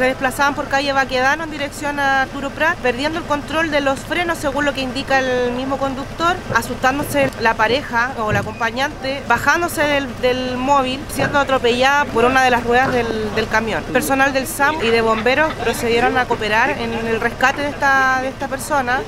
Se desplazaban por calle Baquedano en dirección a Arturo Prat, perdiendo el control de los frenos según lo que indica el mismo conductor, asustándose la pareja o la acompañante, bajándose del, móvil, siendo atropellada por una de las ruedas del, del, camión. Personal del SAM y de bomberos procedieron a cooperar en el rescate de esta, de esta persona